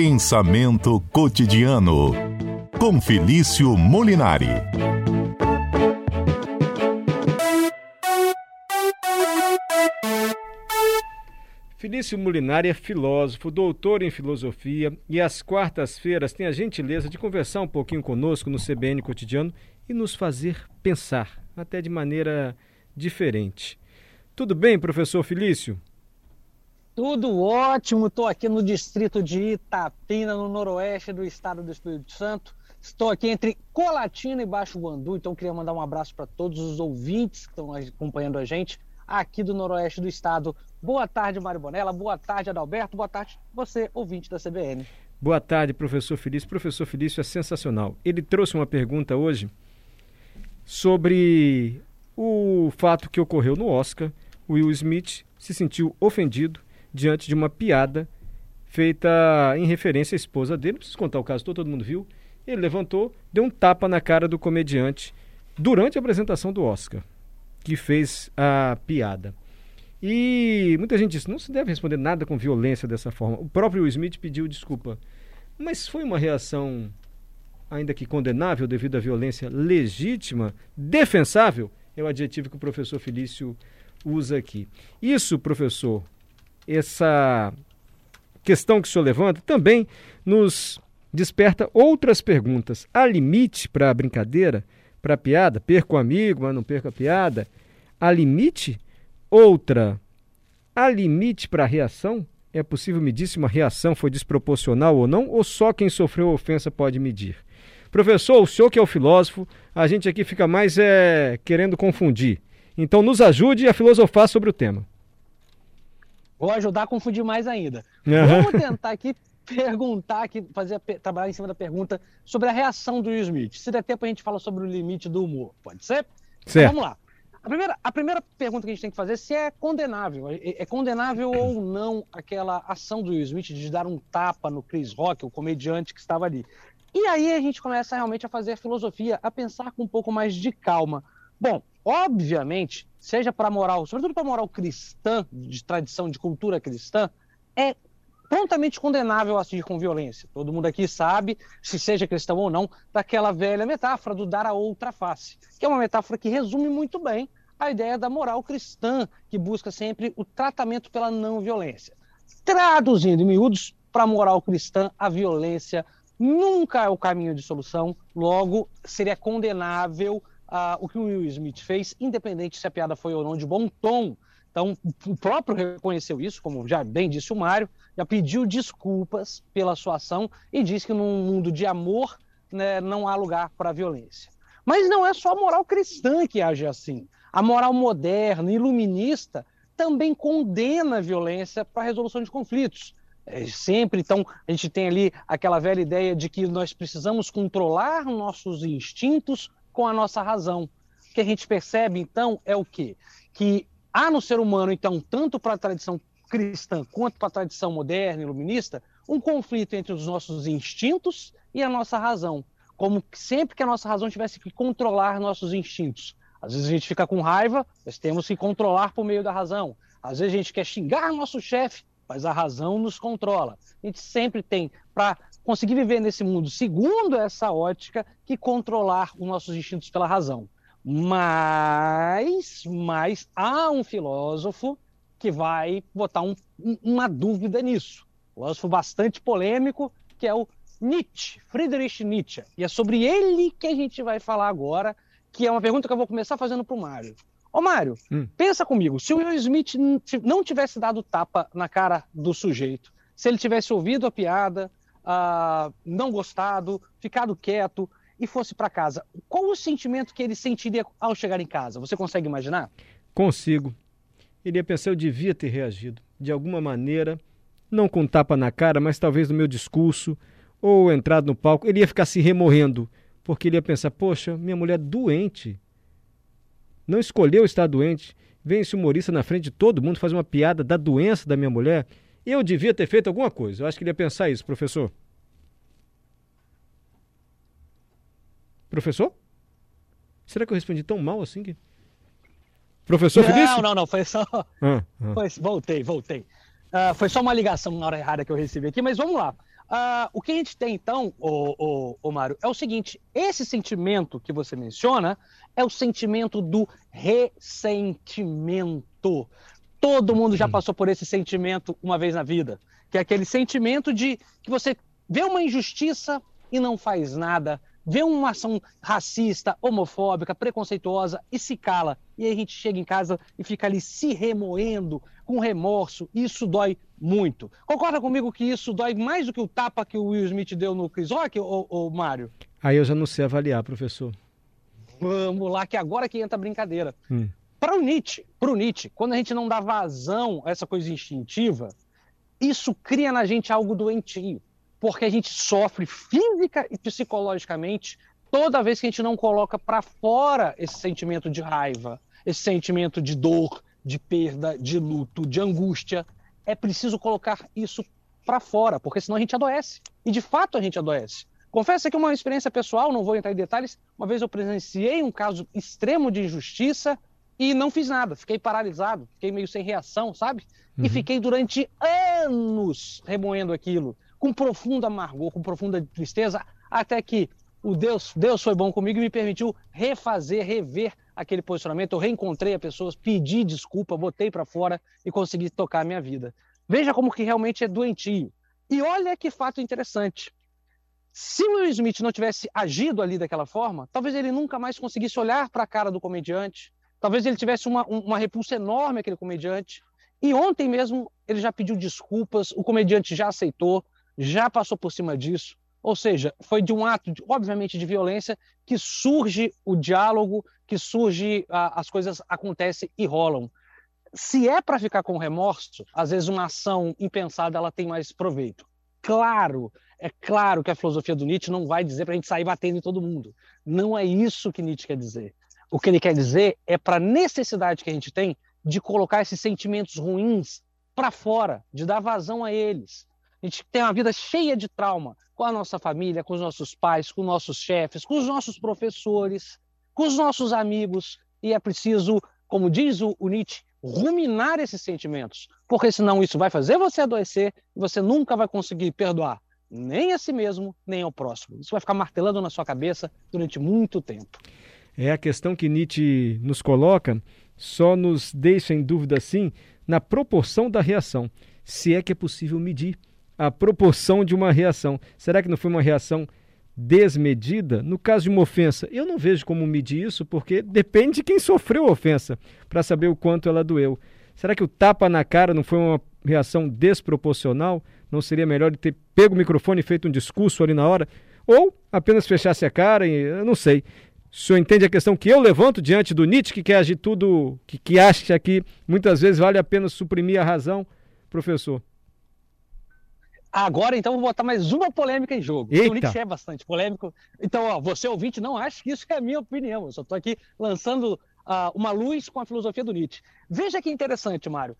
Pensamento cotidiano com Felício Molinari. Felício Molinari é filósofo, doutor em filosofia e às quartas-feiras tem a gentileza de conversar um pouquinho conosco no CBN Cotidiano e nos fazer pensar, até de maneira diferente. Tudo bem, professor Felício? Tudo ótimo, estou aqui no distrito de Itapina, no noroeste do estado do Espírito Santo. Estou aqui entre Colatina e Baixo Guandu, então queria mandar um abraço para todos os ouvintes que estão acompanhando a gente aqui do noroeste do estado. Boa tarde, Mário Bonella. Boa tarde, Adalberto. Boa tarde, você, ouvinte da CBN. Boa tarde, professor Felício. Professor Felício é sensacional. Ele trouxe uma pergunta hoje sobre o fato que ocorreu no Oscar. O Will Smith se sentiu ofendido diante de uma piada feita em referência à esposa dele. Não preciso contar o caso todo, todo mundo viu. Ele levantou, deu um tapa na cara do comediante durante a apresentação do Oscar, que fez a piada. E muita gente disse: não se deve responder nada com violência dessa forma. O próprio Will Smith pediu desculpa. Mas foi uma reação, ainda que condenável devido à violência legítima, defensável, é o adjetivo que o professor Felício usa aqui. Isso, professor, essa questão que o senhor levanta também nos desperta outras perguntas. Há limite para a brincadeira, para a piada? Perco o amigo, mas não perco a piada? Há limite? Outra, há limite para a reação? É possível medir se uma reação foi desproporcional ou não? Ou só quem sofreu ofensa pode medir? Professor, o senhor que é o filósofo, a gente aqui fica mais é, querendo confundir. Então nos ajude a filosofar sobre o tema. Vou ajudar a confundir mais ainda. Uhum. Vamos tentar aqui perguntar, aqui, fazer, trabalhar em cima da pergunta sobre a reação do Will Smith. Se der tempo, a gente fala sobre o limite do humor. Pode ser? Certo. Então, vamos lá. A primeira, a primeira pergunta que a gente tem que fazer é se é condenável. É, é condenável ou não aquela ação do Will Smith de dar um tapa no Chris Rock, o comediante que estava ali. E aí a gente começa realmente a fazer a filosofia, a pensar com um pouco mais de calma. Bom, obviamente, seja para moral, sobretudo para moral cristã, de tradição, de cultura cristã, é prontamente condenável agir com violência. Todo mundo aqui sabe, se seja cristão ou não, daquela velha metáfora do dar a outra face, que é uma metáfora que resume muito bem a ideia da moral cristã, que busca sempre o tratamento pela não violência. Traduzindo em miúdos, para a moral cristã, a violência nunca é o caminho de solução, logo seria condenável uh, o que o Will Smith fez, independente se a piada foi ou não de bom tom. Então, o próprio reconheceu isso, como já bem disse o Mário, já pediu desculpas pela sua ação e disse que num mundo de amor né, não há lugar para violência. Mas não é só a moral cristã que age assim. A moral moderna, iluminista, também condena a violência para a resolução de conflitos. É, sempre, então, a gente tem ali aquela velha ideia de que nós precisamos controlar nossos instintos com a nossa razão. O que a gente percebe, então, é o quê? Que há no ser humano, então, tanto para a tradição cristã quanto para a tradição moderna, iluminista, um conflito entre os nossos instintos e a nossa razão. Como sempre que a nossa razão tivesse que controlar nossos instintos. Às vezes a gente fica com raiva, nós temos que controlar por meio da razão. Às vezes a gente quer xingar nosso chefe, mas a razão nos controla. A gente sempre tem, para conseguir viver nesse mundo, segundo essa ótica, que controlar os nossos instintos pela razão. Mas, mas há um filósofo que vai botar um, uma dúvida nisso. Um filósofo bastante polêmico, que é o Nietzsche, Friedrich Nietzsche. E é sobre ele que a gente vai falar agora que é uma pergunta que eu vou começar fazendo para o Mário. Ô Mário, hum. pensa comigo, se o Will Smith não tivesse dado tapa na cara do sujeito, se ele tivesse ouvido a piada, uh, não gostado, ficado quieto e fosse para casa, qual o sentimento que ele sentiria ao chegar em casa? Você consegue imaginar? Consigo. Ele ia pensar, eu devia ter reagido. De alguma maneira, não com tapa na cara, mas talvez no meu discurso, ou entrado no palco, ele ia ficar se remorrendo porque ele ia pensar: poxa, minha mulher doente. Não escolheu estar doente. Vem esse humorista na frente de todo mundo fazer uma piada da doença da minha mulher. Eu devia ter feito alguma coisa. Eu acho que ele ia pensar isso, professor. Professor? Será que eu respondi tão mal assim que. Professor não, Felício? Não, não, não, foi só. Ah, ah. Foi... Voltei, voltei. Uh, foi só uma ligação na hora errada que eu recebi aqui, mas vamos lá. Uh, o que a gente tem, então, o, o, o Mário, é o seguinte: esse sentimento que você menciona é o sentimento do ressentimento. Todo mundo já passou por esse sentimento uma vez na vida, que é aquele sentimento de que você vê uma injustiça e não faz nada, vê uma ação racista, homofóbica, preconceituosa e se cala. E aí a gente chega em casa e fica ali se remoendo com remorso. Isso dói muito. Concorda comigo que isso dói mais do que o tapa que o Will Smith deu no Chris Rock, ou, ou Mário? Aí eu já não sei avaliar, professor. Vamos lá, que agora que entra a brincadeira. Hum. Para o Nietzsche, para o Nietzsche, quando a gente não dá vazão a essa coisa instintiva, isso cria na gente algo doentio porque a gente sofre física e psicologicamente toda vez que a gente não coloca para fora esse sentimento de raiva, esse sentimento de dor, de perda, de luto, de angústia. É preciso colocar isso para fora, porque senão a gente adoece. E de fato a gente adoece. Confesso que uma experiência pessoal, não vou entrar em detalhes, uma vez eu presenciei um caso extremo de injustiça e não fiz nada, fiquei paralisado, fiquei meio sem reação, sabe? Uhum. E fiquei durante anos remoendo aquilo com profundo amargor, com profunda tristeza, até que o Deus, Deus foi bom comigo e me permitiu refazer, rever aquele posicionamento. Eu reencontrei as pessoas, pedi desculpa, botei para fora e consegui tocar a minha vida. Veja como que realmente é doentio. E olha que fato interessante. Se o Will Smith não tivesse agido ali daquela forma, talvez ele nunca mais conseguisse olhar para a cara do comediante, talvez ele tivesse uma, uma repulsa enorme aquele comediante. E ontem mesmo ele já pediu desculpas, o comediante já aceitou, já passou por cima disso. Ou seja, foi de um ato, obviamente, de violência que surge o diálogo, que surge, a, as coisas acontecem e rolam. Se é para ficar com remorso, às vezes uma ação impensada ela tem mais proveito. Claro, é claro que a filosofia do Nietzsche não vai dizer para a gente sair batendo em todo mundo. Não é isso que Nietzsche quer dizer. O que ele quer dizer é para a necessidade que a gente tem de colocar esses sentimentos ruins para fora, de dar vazão a eles. A gente tem uma vida cheia de trauma com a nossa família, com os nossos pais, com nossos chefes, com os nossos professores, com os nossos amigos. E é preciso, como diz o, Nietzsche, ruminar esses sentimentos, porque senão isso vai fazer você adoecer e você nunca vai conseguir perdoar nem a si mesmo, nem ao próximo. Isso vai ficar martelando na sua cabeça durante muito tempo. É a questão que Nietzsche nos coloca, só nos deixa em dúvida assim na proporção da reação, se é que é possível medir a proporção de uma reação. Será que não foi uma reação desmedida? No caso de uma ofensa, eu não vejo como medir isso, porque depende de quem sofreu a ofensa, para saber o quanto ela doeu. Será que o tapa na cara não foi uma reação desproporcional? Não seria melhor ter pego o microfone e feito um discurso ali na hora? Ou apenas fechasse a cara e eu não sei. O senhor entende a questão que eu levanto diante do Nietzsche, que quer agir tudo, que, que acha que muitas vezes vale a pena suprimir a razão? Professor. Agora, então, vou botar mais uma polêmica em jogo. Eita. O Nietzsche é bastante polêmico. Então, ó, você ouvinte, não acha que isso é a minha opinião. Eu só estou aqui lançando uh, uma luz com a filosofia do Nietzsche. Veja que interessante, Mário.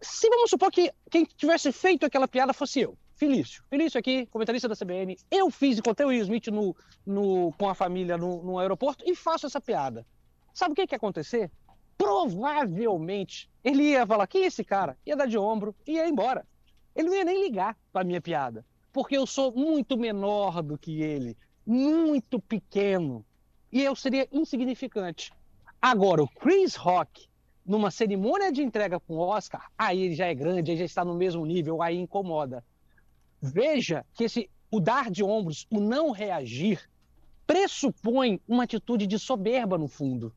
Se vamos supor que quem tivesse feito aquela piada fosse eu, Felício. Felício aqui, comentarista da CBN. Eu fiz, encontrei o Will Smith no, no, com a família no, no aeroporto e faço essa piada. Sabe o que, que ia acontecer? Provavelmente ele ia falar: quem é esse cara? Ia dar de ombro e ia embora. Ele não ia nem ligar para minha piada, porque eu sou muito menor do que ele, muito pequeno, e eu seria insignificante. Agora, o Chris Rock, numa cerimônia de entrega com o Oscar, aí ele já é grande, aí já está no mesmo nível, aí incomoda. Veja que esse o dar de ombros, o não reagir, pressupõe uma atitude de soberba no fundo.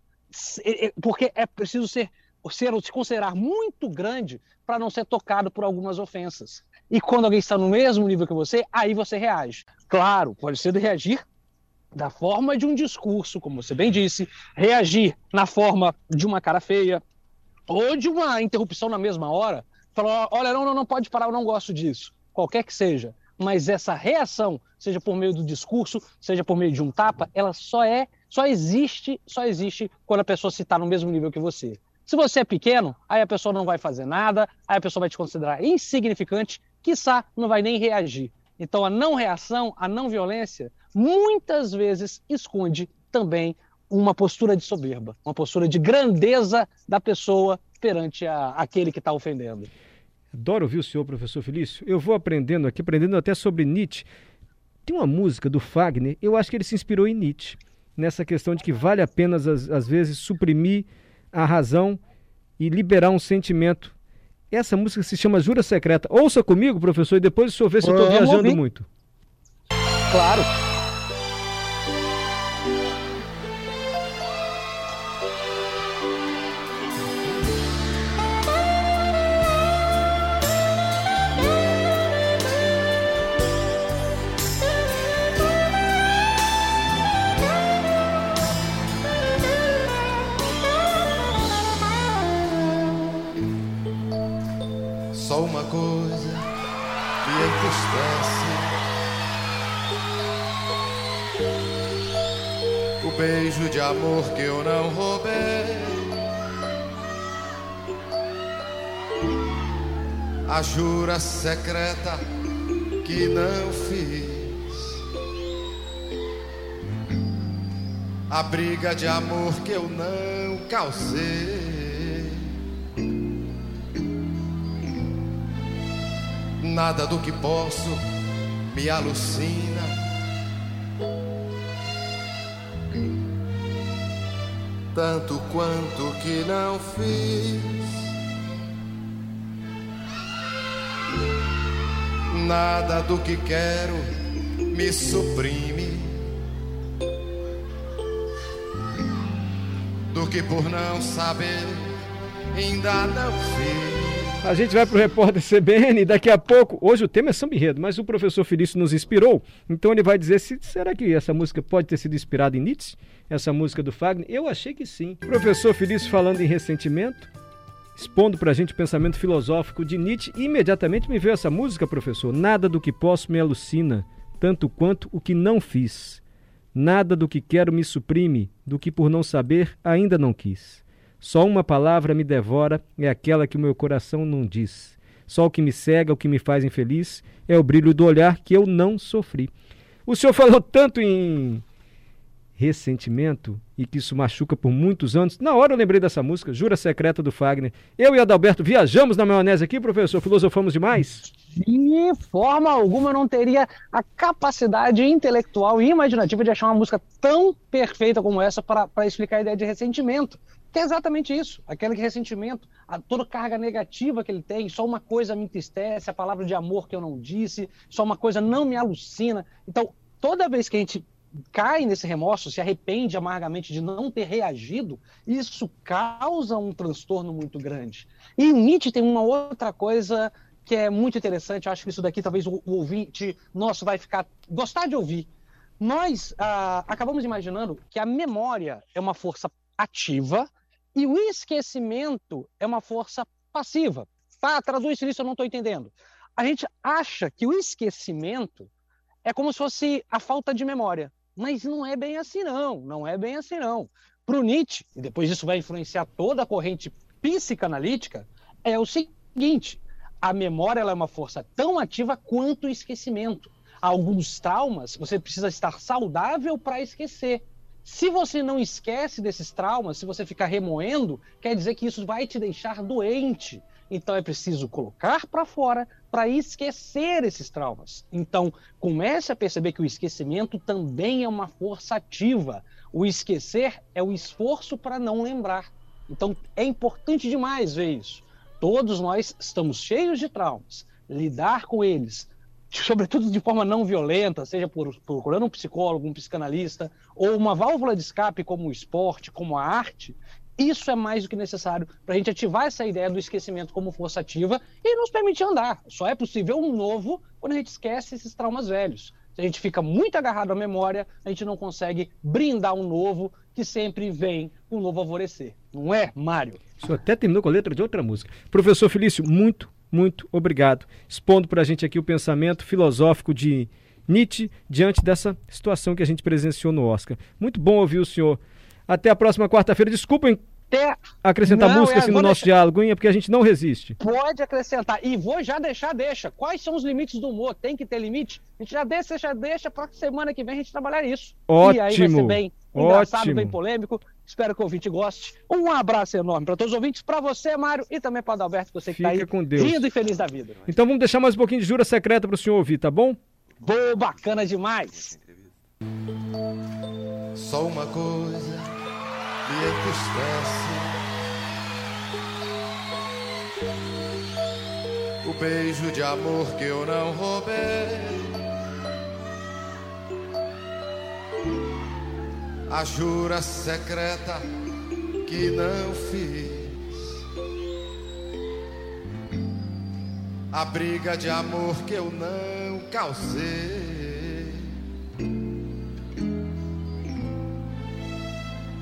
Porque é preciso ser ser se considerar muito grande para não ser tocado por algumas ofensas. E quando alguém está no mesmo nível que você, aí você reage. Claro, pode ser de reagir da forma de um discurso, como você bem disse, reagir na forma de uma cara feia ou de uma interrupção na mesma hora. Falar, olha, não, não, não pode parar, eu não gosto disso. Qualquer que seja. Mas essa reação, seja por meio do discurso, seja por meio de um tapa, ela só é, só existe, só existe quando a pessoa se está no mesmo nível que você. Se você é pequeno, aí a pessoa não vai fazer nada, aí a pessoa vai te considerar insignificante, quiçá não vai nem reagir. Então a não reação, a não violência, muitas vezes esconde também uma postura de soberba, uma postura de grandeza da pessoa perante a, aquele que está ofendendo. Adoro ouvir o senhor, professor Felício. Eu vou aprendendo aqui, aprendendo até sobre Nietzsche. Tem uma música do Fagner, eu acho que ele se inspirou em Nietzsche, nessa questão de que vale a pena, às, às vezes, suprimir a razão e liberar um sentimento. Essa música se chama Jura Secreta. Ouça comigo, professor, e depois o senhor vê se eu estou viajando ouvir. muito. Claro. Beijo de amor que eu não roubei. A jura secreta que não fiz. A briga de amor que eu não causei. Nada do que posso me alucina tanto quanto que não fiz. Nada do que quero me suprime. Do que por não saber ainda não fiz. A gente vai para o repórter CBN daqui a pouco. Hoje o tema é samba enredo, mas o professor Felício nos inspirou. Então ele vai dizer se será que essa música pode ter sido inspirada em Nietzsche? essa música do Fagner? Eu achei que sim. Professor Felício falando em ressentimento, expondo para a gente o pensamento filosófico de Nietzsche, imediatamente me veio essa música, professor. Nada do que posso me alucina, tanto quanto o que não fiz. Nada do que quero me suprime, do que por não saber ainda não quis. Só uma palavra me devora, é aquela que o meu coração não diz. Só o que me cega, o que me faz infeliz, é o brilho do olhar que eu não sofri. O senhor falou tanto em ressentimento e que isso machuca por muitos anos. Na hora eu lembrei dessa música, Jura Secreta do Fagner. Eu e Adalberto viajamos na maionese aqui, professor, filosofamos demais? De forma alguma eu não teria a capacidade intelectual e imaginativa de achar uma música tão perfeita como essa para explicar a ideia de ressentimento. Que é exatamente isso, aquele ressentimento, a, toda carga negativa que ele tem, só uma coisa me entristece, a palavra de amor que eu não disse, só uma coisa não me alucina. Então, toda vez que a gente cai nesse remorso, se arrepende amargamente de não ter reagido, isso causa um transtorno muito grande. E Nietzsche tem uma outra coisa que é muito interessante, eu acho que isso daqui talvez o, o ouvinte nosso vai ficar gostar de ouvir. Nós ah, acabamos imaginando que a memória é uma força ativa e o esquecimento é uma força passiva. Tá, traduz isso, eu não estou entendendo. A gente acha que o esquecimento é como se fosse a falta de memória. Mas não é bem assim, não. Não é bem assim, não. Para o Nietzsche, e depois isso vai influenciar toda a corrente psicanalítica, é o seguinte: a memória é uma força tão ativa quanto o esquecimento. Alguns traumas você precisa estar saudável para esquecer. Se você não esquece desses traumas, se você ficar remoendo, quer dizer que isso vai te deixar doente. Então é preciso colocar para fora para esquecer esses traumas. Então comece a perceber que o esquecimento também é uma força ativa. O esquecer é o esforço para não lembrar. Então é importante demais ver isso. Todos nós estamos cheios de traumas. Lidar com eles, sobretudo de forma não violenta, seja por, procurando um psicólogo, um psicanalista, ou uma válvula de escape como o esporte, como a arte, isso é mais do que necessário para a gente ativar essa ideia do esquecimento como força ativa e nos permitir andar. Só é possível um novo quando a gente esquece esses traumas velhos. Se a gente fica muito agarrado à memória, a gente não consegue brindar um novo que sempre vem um novo alvorecer. Não é, Mário? Isso até terminou com a letra de outra música. Professor Felício, muito, muito obrigado. Expondo para a gente aqui o pensamento filosófico de Nietzsche diante dessa situação que a gente presenciou no Oscar. Muito bom ouvir o senhor até a próxima quarta-feira. Desculpem até... acrescentar não, música é, assim, no nosso deixar... diálogo, porque a gente não resiste. Pode acrescentar. E vou já deixar, deixa. Quais são os limites do humor? Tem que ter limite? A gente já deixa, já deixa para semana que vem a gente trabalhar isso. Ótimo. E aí vai ser bem engraçado, Ótimo. bem polêmico. Espero que o ouvinte goste. Um abraço enorme para todos os ouvintes, para você, Mário, e também para o Adalberto, você que está aí com Deus. rindo e feliz da vida. Então vamos deixar mais um pouquinho de jura secreta para o senhor ouvir, tá bom? Boa, bacana demais. Só uma coisa me entristece. O beijo de amor que eu não roubei. A jura secreta que não fiz. A briga de amor que eu não causei.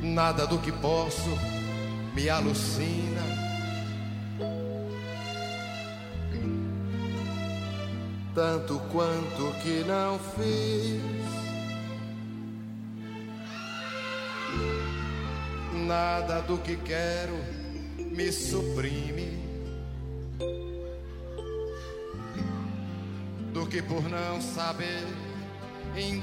Nada do que posso me alucina. Tanto quanto que não fiz. Nada do que quero me suprime. Do que por não saber ainda.